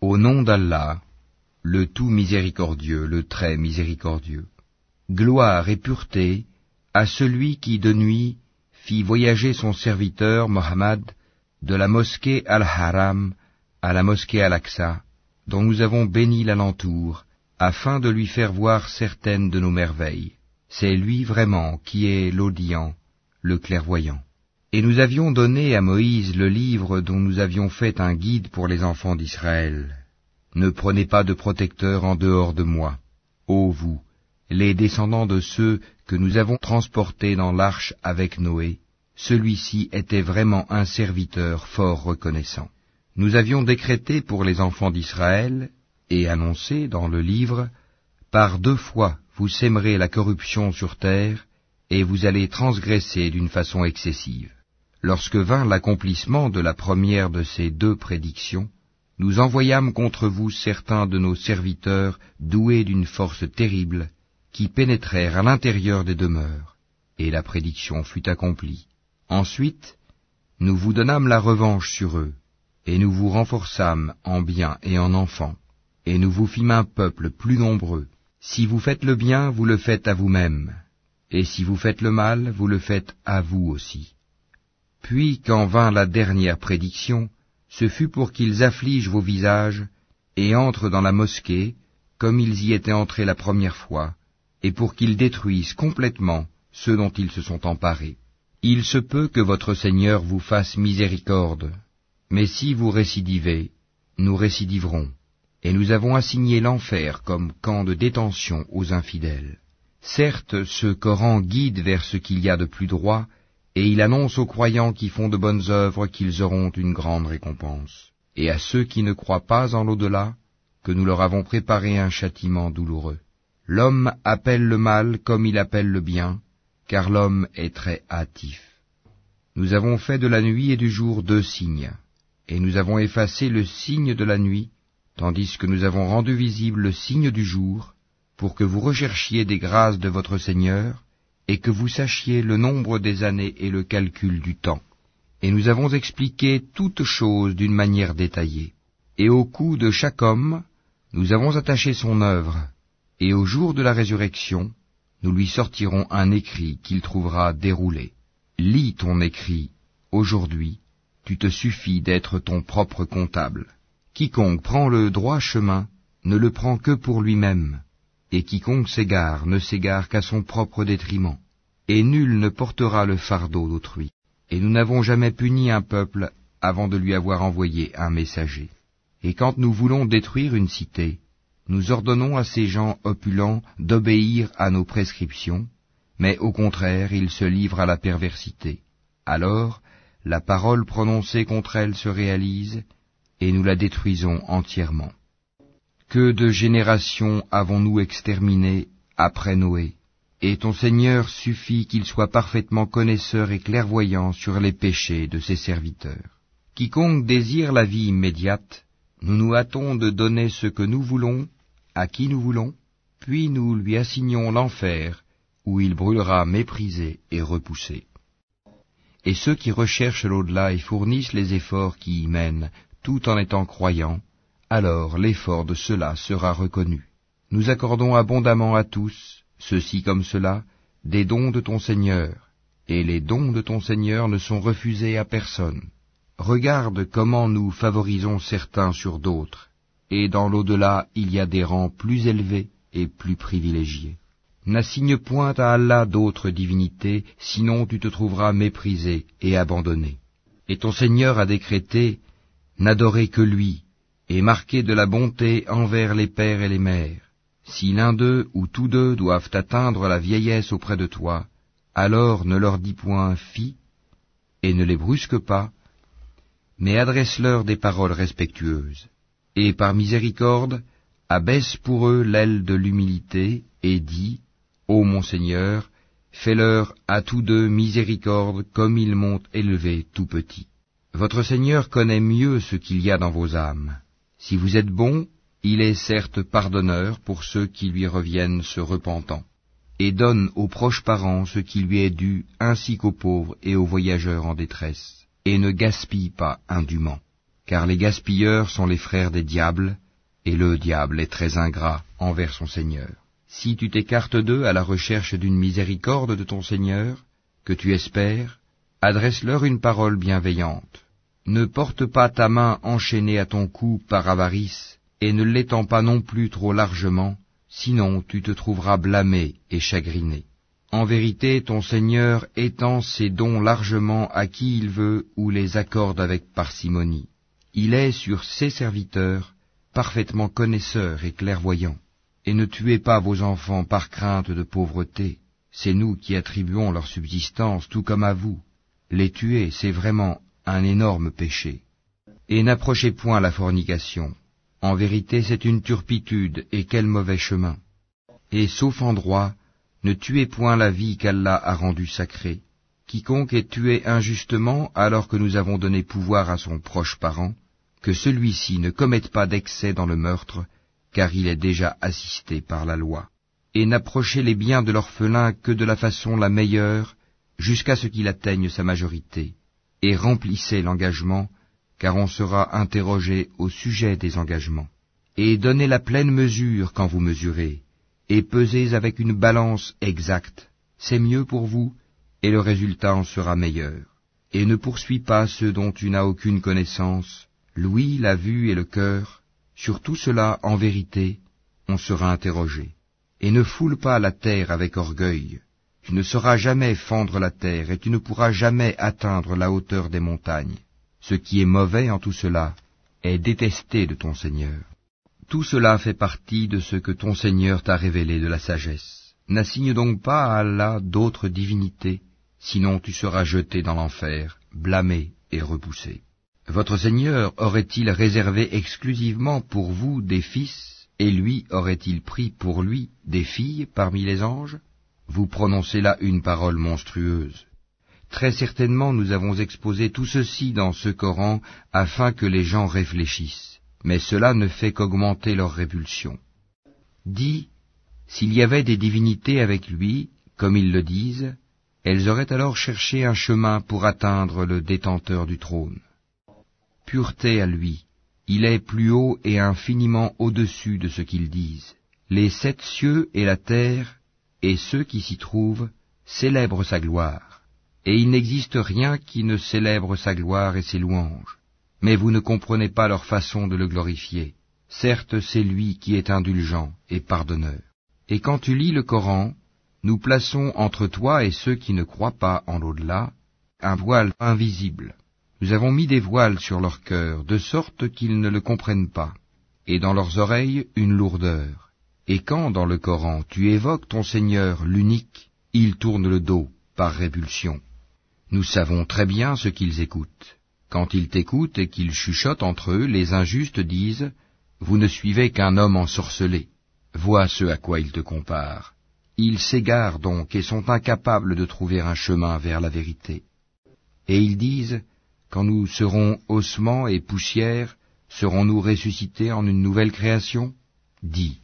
Au nom d'Allah, le tout miséricordieux, le très miséricordieux. Gloire et pureté à celui qui de nuit fit voyager son serviteur Mohammed de la mosquée Al-Haram à la mosquée Al-Aqsa, dont nous avons béni l'alentour, afin de lui faire voir certaines de nos merveilles. C'est lui vraiment qui est l'audient, le clairvoyant. Et nous avions donné à Moïse le livre dont nous avions fait un guide pour les enfants d'Israël. Ne prenez pas de protecteur en dehors de moi, ô vous, les descendants de ceux que nous avons transportés dans l'arche avec Noé, celui-ci était vraiment un serviteur fort reconnaissant. Nous avions décrété pour les enfants d'Israël, et annoncé dans le livre, par deux fois vous sèmerez la corruption sur terre, et vous allez transgresser d'une façon excessive. Lorsque vint l'accomplissement de la première de ces deux prédictions, nous envoyâmes contre vous certains de nos serviteurs doués d'une force terrible, qui pénétrèrent à l'intérieur des demeures, et la prédiction fut accomplie. Ensuite, nous vous donnâmes la revanche sur eux, et nous vous renforçâmes en biens et en enfants, et nous vous fîmes un peuple plus nombreux. Si vous faites le bien, vous le faites à vous-même, et si vous faites le mal, vous le faites à vous aussi. Puis, quand vint la dernière prédiction, ce fut pour qu'ils affligent vos visages et entrent dans la mosquée, comme ils y étaient entrés la première fois, et pour qu'ils détruisent complètement ceux dont ils se sont emparés. Il se peut que votre Seigneur vous fasse miséricorde, mais si vous récidivez, nous récidiverons, et nous avons assigné l'enfer comme camp de détention aux infidèles. Certes, ce Coran guide vers ce qu'il y a de plus droit, et il annonce aux croyants qui font de bonnes œuvres qu'ils auront une grande récompense. Et à ceux qui ne croient pas en l'au-delà, que nous leur avons préparé un châtiment douloureux. L'homme appelle le mal comme il appelle le bien, car l'homme est très hâtif. Nous avons fait de la nuit et du jour deux signes, et nous avons effacé le signe de la nuit, tandis que nous avons rendu visible le signe du jour, pour que vous recherchiez des grâces de votre Seigneur, et que vous sachiez le nombre des années et le calcul du temps. Et nous avons expliqué toutes choses d'une manière détaillée. Et au cou de chaque homme, nous avons attaché son œuvre, et au jour de la résurrection, nous lui sortirons un écrit qu'il trouvera déroulé. Lis ton écrit, aujourd'hui, tu te suffis d'être ton propre comptable. Quiconque prend le droit chemin ne le prend que pour lui-même, et quiconque s'égare ne s'égare qu'à son propre détriment, et nul ne portera le fardeau d'autrui. Et nous n'avons jamais puni un peuple avant de lui avoir envoyé un messager. Et quand nous voulons détruire une cité, nous ordonnons à ces gens opulents d'obéir à nos prescriptions, mais au contraire ils se livrent à la perversité. Alors, la parole prononcée contre elle se réalise, et nous la détruisons entièrement. Que de générations avons-nous exterminées après Noé? Et ton Seigneur suffit qu'il soit parfaitement connaisseur et clairvoyant sur les péchés de ses serviteurs. Quiconque désire la vie immédiate, nous nous hâtons de donner ce que nous voulons, à qui nous voulons, puis nous lui assignons l'enfer, où il brûlera méprisé et repoussé. Et ceux qui recherchent l'au-delà et fournissent les efforts qui y mènent, tout en étant croyants, alors l'effort de cela sera reconnu. Nous accordons abondamment à tous, ceux-ci comme cela, des dons de ton Seigneur, et les dons de ton Seigneur ne sont refusés à personne. Regarde comment nous favorisons certains sur d'autres, et dans l'au-delà il y a des rangs plus élevés et plus privilégiés. N'assigne point à Allah d'autres divinités, sinon tu te trouveras méprisé et abandonné. Et ton Seigneur a décrété, n'adorez que lui, et marqué de la bonté envers les pères et les mères. Si l'un d'eux ou tous deux doivent atteindre la vieillesse auprès de toi, alors ne leur dis point fi, et ne les brusque pas, mais adresse-leur des paroles respectueuses. Et par miséricorde, abaisse pour eux l'aile de l'humilité, et dis, Ô mon Seigneur, fais-leur à tous deux miséricorde comme ils m'ont élevé tout petit. Votre Seigneur connaît mieux ce qu'il y a dans vos âmes. Si vous êtes bon, il est certes pardonneur pour ceux qui lui reviennent se repentant, et donne aux proches parents ce qui lui est dû, ainsi qu'aux pauvres et aux voyageurs en détresse, et ne gaspille pas indûment. car les gaspilleurs sont les frères des diables, et le diable est très ingrat envers son Seigneur. Si tu t'écartes d'eux à la recherche d'une miséricorde de ton Seigneur, que tu espères, adresse-leur une parole bienveillante. Ne porte pas ta main enchaînée à ton cou par avarice, et ne l'étends pas non plus trop largement, sinon tu te trouveras blâmé et chagriné. En vérité, ton Seigneur étend ses dons largement à qui il veut ou les accorde avec parcimonie. Il est sur ses serviteurs parfaitement connaisseur et clairvoyant. Et ne tuez pas vos enfants par crainte de pauvreté. C'est nous qui attribuons leur subsistance tout comme à vous. Les tuer, c'est vraiment un énorme péché. Et n'approchez point la fornication. En vérité, c'est une turpitude, et quel mauvais chemin. Et sauf en droit, ne tuez point la vie qu'Allah a rendue sacrée. Quiconque est tué injustement alors que nous avons donné pouvoir à son proche parent, que celui-ci ne commette pas d'excès dans le meurtre, car il est déjà assisté par la loi. Et n'approchez les biens de l'orphelin que de la façon la meilleure, jusqu'à ce qu'il atteigne sa majorité, et remplissez l'engagement, car on sera interrogé au sujet des engagements. Et donnez la pleine mesure quand vous mesurez, et pesez avec une balance exacte, c'est mieux pour vous, et le résultat en sera meilleur. Et ne poursuis pas ceux dont tu n'as aucune connaissance, l'ouïe, la vue et le cœur, sur tout cela, en vérité, on sera interrogé. Et ne foule pas la terre avec orgueil. Tu ne sauras jamais fendre la terre, et tu ne pourras jamais atteindre la hauteur des montagnes. Ce qui est mauvais en tout cela est détesté de ton Seigneur. Tout cela fait partie de ce que ton Seigneur t'a révélé de la sagesse. N'assigne donc pas à Allah d'autres divinités, sinon tu seras jeté dans l'enfer, blâmé et repoussé. Votre Seigneur aurait-il réservé exclusivement pour vous des fils, et lui aurait-il pris pour lui des filles parmi les anges? Vous prononcez là une parole monstrueuse. Très certainement nous avons exposé tout ceci dans ce Coran afin que les gens réfléchissent, mais cela ne fait qu'augmenter leur répulsion. Dis, s'il y avait des divinités avec lui, comme ils le disent, elles auraient alors cherché un chemin pour atteindre le détenteur du trône pureté à lui. Il est plus haut et infiniment au-dessus de ce qu'ils disent. Les sept cieux et la terre, et ceux qui s'y trouvent, célèbrent sa gloire. Et il n'existe rien qui ne célèbre sa gloire et ses louanges. Mais vous ne comprenez pas leur façon de le glorifier. Certes, c'est lui qui est indulgent et pardonneur. Et quand tu lis le Coran, nous plaçons entre toi et ceux qui ne croient pas en l'au-delà un voile invisible nous avons mis des voiles sur leur cœur, de sorte qu'ils ne le comprennent pas, et dans leurs oreilles une lourdeur. Et quand, dans le Coran, tu évoques ton Seigneur l'unique, ils tournent le dos, par répulsion. Nous savons très bien ce qu'ils écoutent. Quand ils t'écoutent et qu'ils chuchotent entre eux, les injustes disent, Vous ne suivez qu'un homme ensorcelé. Vois ce à quoi ils te comparent. Ils s'égarent donc et sont incapables de trouver un chemin vers la vérité. Et ils disent, quand nous serons ossements et poussière, serons-nous ressuscités en une nouvelle création? Dis,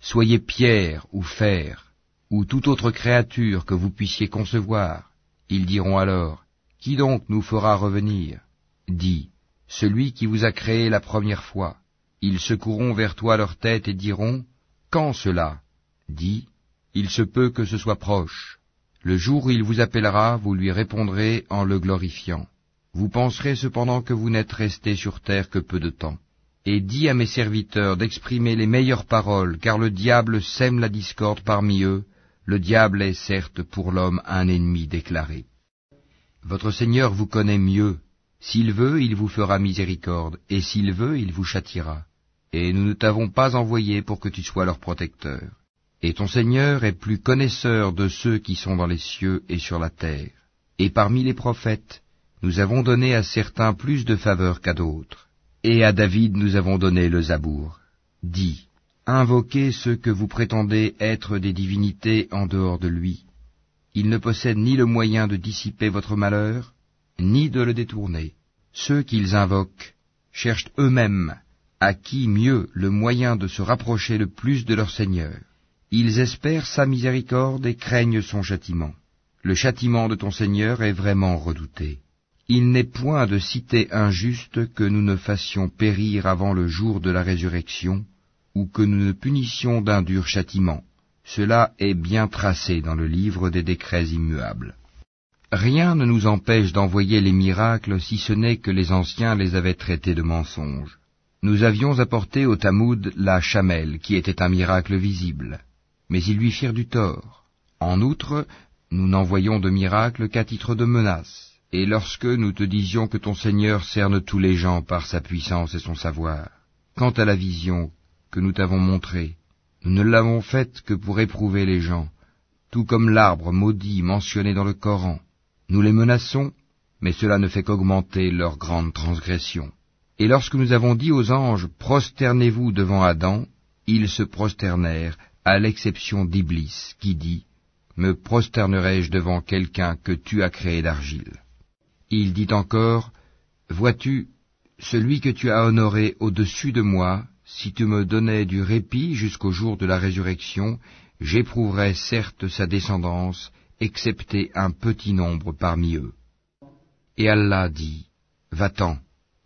soyez pierre ou fer, ou toute autre créature que vous puissiez concevoir. Ils diront alors, Qui donc nous fera revenir? Dis, celui qui vous a créé la première fois. Ils secourront vers toi leur tête et diront, Quand cela? Dis, il se peut que ce soit proche. Le jour où il vous appellera, vous lui répondrez en le glorifiant. Vous penserez cependant que vous n'êtes resté sur terre que peu de temps. Et dis à mes serviteurs d'exprimer les meilleures paroles, car le diable sème la discorde parmi eux, le diable est certes pour l'homme un ennemi déclaré. Votre Seigneur vous connaît mieux, s'il veut, il vous fera miséricorde, et s'il veut, il vous châtiera. Et nous ne t'avons pas envoyé pour que tu sois leur protecteur. Et ton Seigneur est plus connaisseur de ceux qui sont dans les cieux et sur la terre. Et parmi les prophètes, nous avons donné à certains plus de faveur qu'à d'autres. Et à David nous avons donné le Zabour. Dis, invoquez ceux que vous prétendez être des divinités en dehors de lui. Ils ne possèdent ni le moyen de dissiper votre malheur, ni de le détourner. Ceux qu'ils invoquent cherchent eux-mêmes à qui mieux le moyen de se rapprocher le plus de leur Seigneur. Ils espèrent sa miséricorde et craignent son châtiment. Le châtiment de ton Seigneur est vraiment redouté. Il n'est point de cité injuste que nous ne fassions périr avant le jour de la résurrection, ou que nous ne punissions d'un dur châtiment. Cela est bien tracé dans le livre des décrets immuables. Rien ne nous empêche d'envoyer les miracles si ce n'est que les anciens les avaient traités de mensonges. Nous avions apporté au Tamoud la chamelle, qui était un miracle visible, mais ils lui firent du tort. En outre, nous n'envoyons de miracle qu'à titre de menace. Et lorsque nous te disions que ton Seigneur cerne tous les gens par sa puissance et son savoir, quant à la vision que nous t'avons montrée, nous ne l'avons faite que pour éprouver les gens, tout comme l'arbre maudit mentionné dans le Coran. Nous les menaçons, mais cela ne fait qu'augmenter leur grande transgression. Et lorsque nous avons dit aux anges, prosternez-vous devant Adam, ils se prosternèrent, à l'exception d'Iblis, qui dit, me prosternerai-je devant quelqu'un que tu as créé d'argile? Il dit encore, vois-tu, celui que tu as honoré au-dessus de moi, si tu me donnais du répit jusqu'au jour de la résurrection, j'éprouverais certes sa descendance, excepté un petit nombre parmi eux. Et Allah dit, Va-t'en,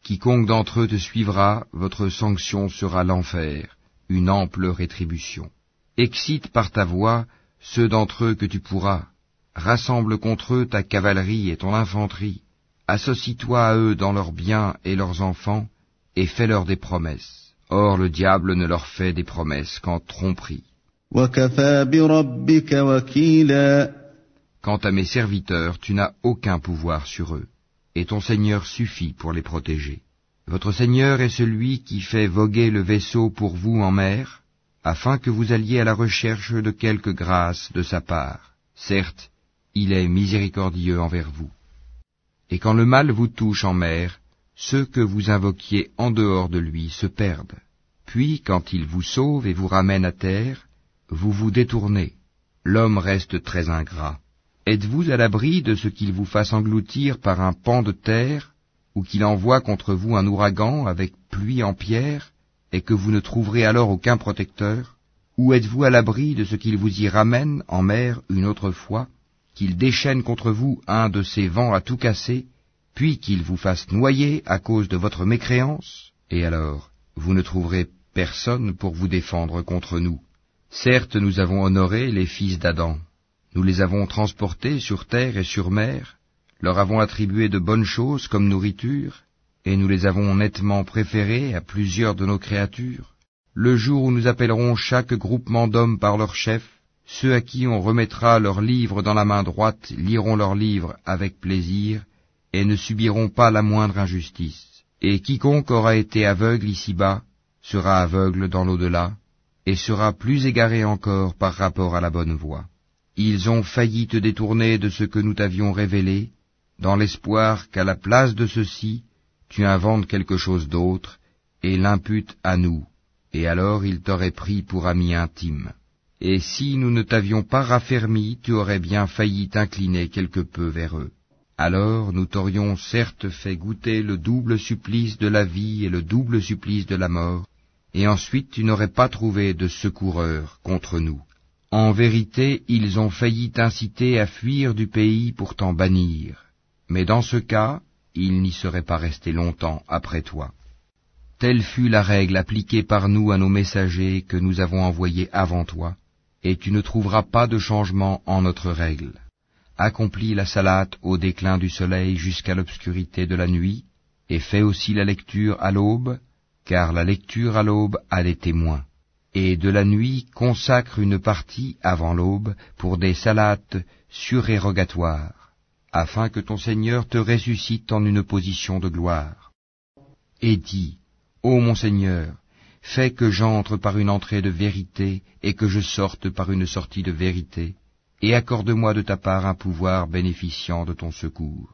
quiconque d'entre eux te suivra, votre sanction sera l'enfer, une ample rétribution. Excite par ta voix ceux d'entre eux que tu pourras, rassemble contre eux ta cavalerie et ton infanterie, associe-toi à eux dans leurs biens et leurs enfants, et fais-leur des promesses. Or le diable ne leur fait des promesses qu'en tromperie. Quant à mes serviteurs, tu n'as aucun pouvoir sur eux, et ton Seigneur suffit pour les protéger. Votre Seigneur est celui qui fait voguer le vaisseau pour vous en mer, afin que vous alliez à la recherche de quelque grâce de sa part. Certes, il est miséricordieux envers vous. Et quand le mal vous touche en mer, ceux que vous invoquiez en dehors de lui se perdent. Puis, quand il vous sauve et vous ramène à terre, vous vous détournez. L'homme reste très ingrat. Êtes-vous à l'abri de ce qu'il vous fasse engloutir par un pan de terre, ou qu'il envoie contre vous un ouragan avec pluie en pierre, et que vous ne trouverez alors aucun protecteur? Ou êtes-vous à l'abri de ce qu'il vous y ramène en mer une autre fois, qu'il déchaîne contre vous un de ces vents à tout casser, puis qu'il vous fasse noyer à cause de votre mécréance, et alors vous ne trouverez personne pour vous défendre contre nous. Certes, nous avons honoré les fils d'Adam, nous les avons transportés sur terre et sur mer, leur avons attribué de bonnes choses comme nourriture, et nous les avons nettement préférés à plusieurs de nos créatures. Le jour où nous appellerons chaque groupement d'hommes par leur chef, ceux à qui on remettra leurs livres dans la main droite liront leurs livres avec plaisir, et ne subiront pas la moindre injustice. Et quiconque aura été aveugle ici-bas sera aveugle dans l'au-delà, et sera plus égaré encore par rapport à la bonne voie. Ils ont failli te détourner de ce que nous t'avions révélé, dans l'espoir qu'à la place de ceci, tu inventes quelque chose d'autre, et l'imputes à nous, et alors ils t'auraient pris pour ami intime. Et si nous ne t'avions pas raffermi, tu aurais bien failli t'incliner quelque peu vers eux alors nous t'aurions certes fait goûter le double supplice de la vie et le double supplice de la mort, et ensuite tu n'aurais pas trouvé de secoureur contre nous. En vérité, ils ont failli t'inciter à fuir du pays pour t'en bannir, mais dans ce cas, ils n'y seraient pas restés longtemps après toi. Telle fut la règle appliquée par nous à nos messagers que nous avons envoyés avant toi, et tu ne trouveras pas de changement en notre règle accomplis la salate au déclin du soleil jusqu'à l'obscurité de la nuit, et fais aussi la lecture à l'aube, car la lecture à l'aube a des témoins. Et de la nuit consacre une partie avant l'aube pour des salates surérogatoires, afin que ton Seigneur te ressuscite en une position de gloire. Et dis, Ô mon Seigneur, fais que j'entre par une entrée de vérité et que je sorte par une sortie de vérité, et accorde-moi de ta part un pouvoir bénéficiant de ton secours.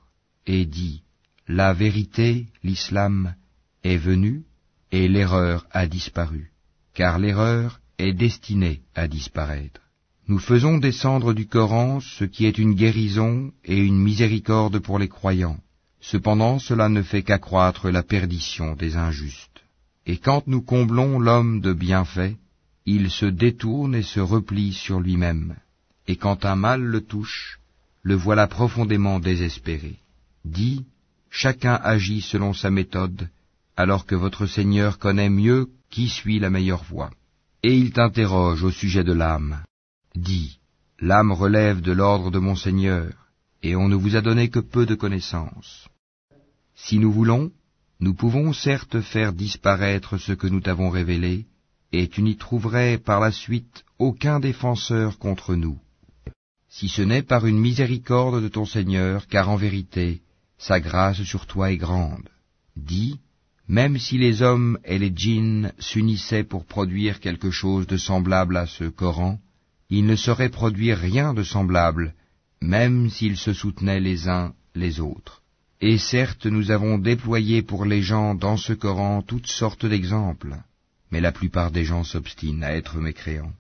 Et dis, la vérité, l'islam, est venue, et l'erreur a disparu, car l'erreur est destinée à disparaître. Nous faisons descendre du Coran ce qui est une guérison et une miséricorde pour les croyants. Cependant cela ne fait qu'accroître la perdition des injustes. Et quand nous comblons l'homme de bienfaits, il se détourne et se replie sur lui-même et quand un mal le touche, le voilà profondément désespéré. Dis, chacun agit selon sa méthode, alors que votre Seigneur connaît mieux qui suit la meilleure voie. Et il t'interroge au sujet de l'âme. Dis, l'âme relève de l'ordre de mon Seigneur, et on ne vous a donné que peu de connaissances. Si nous voulons, nous pouvons certes faire disparaître ce que nous t'avons révélé, et tu n'y trouverais par la suite aucun défenseur contre nous. Si ce n'est par une miséricorde de ton Seigneur, car en vérité, sa grâce sur toi est grande. Dis, même si les hommes et les djinns s'unissaient pour produire quelque chose de semblable à ce Coran, ils ne sauraient produire rien de semblable, même s'ils se soutenaient les uns les autres. Et certes, nous avons déployé pour les gens dans ce Coran toutes sortes d'exemples, mais la plupart des gens s'obstinent à être mécréants.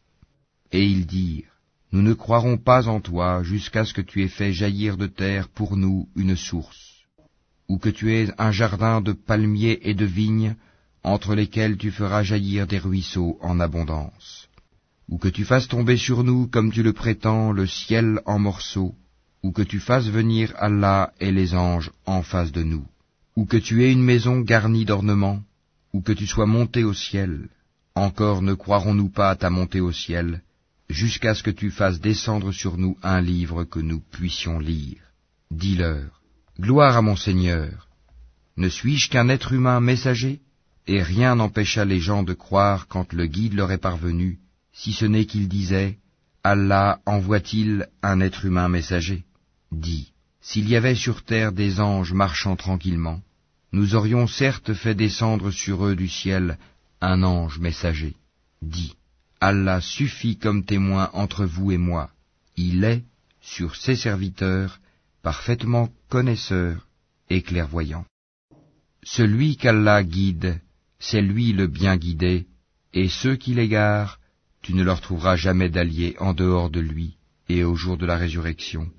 Et ils dirent, nous ne croirons pas en toi jusqu'à ce que tu aies fait jaillir de terre pour nous une source, ou que tu aies un jardin de palmiers et de vignes entre lesquels tu feras jaillir des ruisseaux en abondance, ou que tu fasses tomber sur nous, comme tu le prétends, le ciel en morceaux, ou que tu fasses venir Allah et les anges en face de nous, ou que tu aies une maison garnie d'ornements, ou que tu sois monté au ciel. Encore ne croirons-nous pas à ta montée au ciel, jusqu'à ce que tu fasses descendre sur nous un livre que nous puissions lire. Dis-leur, Gloire à mon Seigneur. Ne suis-je qu'un être humain messager Et rien n'empêcha les gens de croire quand le guide leur est parvenu, si ce n'est qu'ils disaient, Allah envoie-t-il un être humain messager? Dis, s'il y avait sur terre des anges marchant tranquillement, nous aurions certes fait descendre sur eux du ciel un ange messager. Dis, Allah suffit comme témoin entre vous et moi. Il est, sur ses serviteurs, parfaitement connaisseur et clairvoyant. Celui qu'Allah guide, c'est lui le bien guidé, et ceux qui l'égarent, tu ne leur trouveras jamais d'alliés en dehors de lui, et au jour de la résurrection.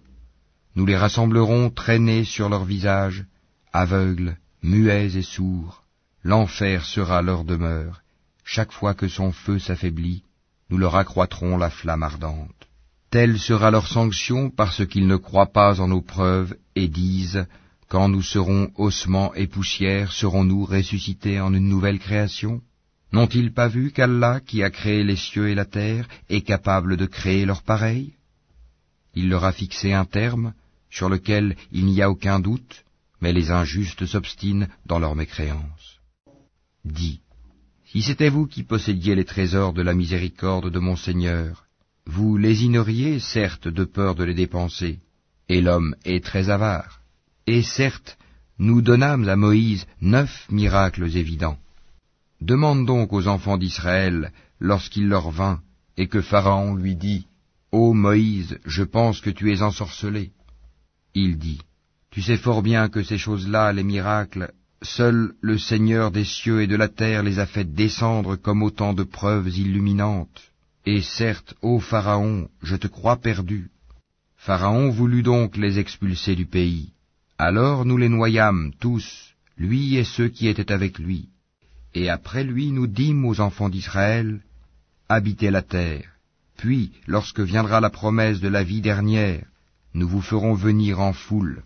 Nous les rassemblerons traînés sur leurs visages, aveugles, muets et sourds. L'enfer sera leur demeure. Chaque fois que son feu s'affaiblit, nous leur accroîtrons la flamme ardente. Telle sera leur sanction parce qu'ils ne croient pas en nos preuves et disent, quand nous serons ossements et poussière, serons-nous ressuscités en une nouvelle création? N'ont-ils pas vu qu'Allah, qui a créé les cieux et la terre, est capable de créer leur pareil? Il leur a fixé un terme, sur lequel il n'y a aucun doute, mais les injustes s'obstinent dans leur mécréance. Dis, si c'était vous qui possédiez les trésors de la miséricorde de mon Seigneur, vous lésineriez certes de peur de les dépenser, et l'homme est très avare. Et certes, nous donnâmes à Moïse neuf miracles évidents. Demande donc aux enfants d'Israël, lorsqu'il leur vint, et que Pharaon lui dit, Ô Moïse, je pense que tu es ensorcelé. Il dit, Tu sais fort bien que ces choses-là, les miracles, Seul le Seigneur des cieux et de la terre les a fait descendre comme autant de preuves illuminantes. Et certes, ô Pharaon, je te crois perdu. Pharaon voulut donc les expulser du pays. Alors nous les noyâmes tous, lui et ceux qui étaient avec lui. Et après lui nous dîmes aux enfants d'Israël, habitez la terre. Puis, lorsque viendra la promesse de la vie dernière, nous vous ferons venir en foule.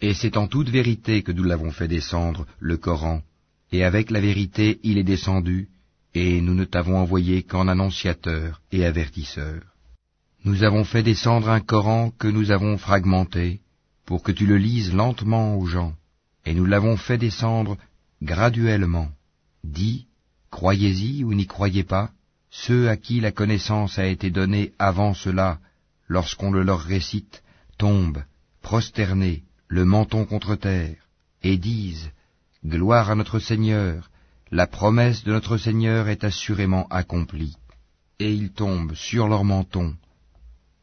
Et c'est en toute vérité que nous l'avons fait descendre, le Coran, et avec la vérité il est descendu, et nous ne t'avons envoyé qu'en annonciateur et avertisseur. Nous avons fait descendre un Coran que nous avons fragmenté, pour que tu le lises lentement aux gens, et nous l'avons fait descendre graduellement. Dis, croyez-y ou n'y croyez pas, ceux à qui la connaissance a été donnée avant cela, lorsqu'on le leur récite, tombent, prosternés, le menton contre terre, et disent, Gloire à notre Seigneur, la promesse de notre Seigneur est assurément accomplie. Et ils tombent sur leur menton,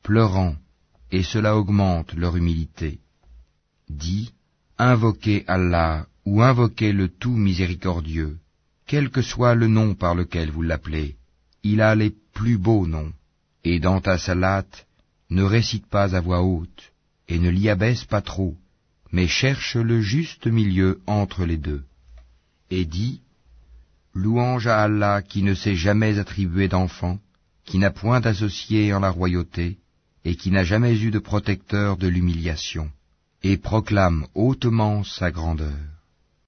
pleurant, et cela augmente leur humilité. Dis, invoquez Allah ou invoquez le tout miséricordieux, quel que soit le nom par lequel vous l'appelez, il a les plus beaux noms, et dans ta salate, ne récite pas à voix haute, et ne l'y abaisse pas trop, mais cherche le juste milieu entre les deux. Et dit, Louange à Allah qui ne s'est jamais attribué d'enfant, qui n'a point d'associé en la royauté, et qui n'a jamais eu de protecteur de l'humiliation. et proclame hautement sa grandeur.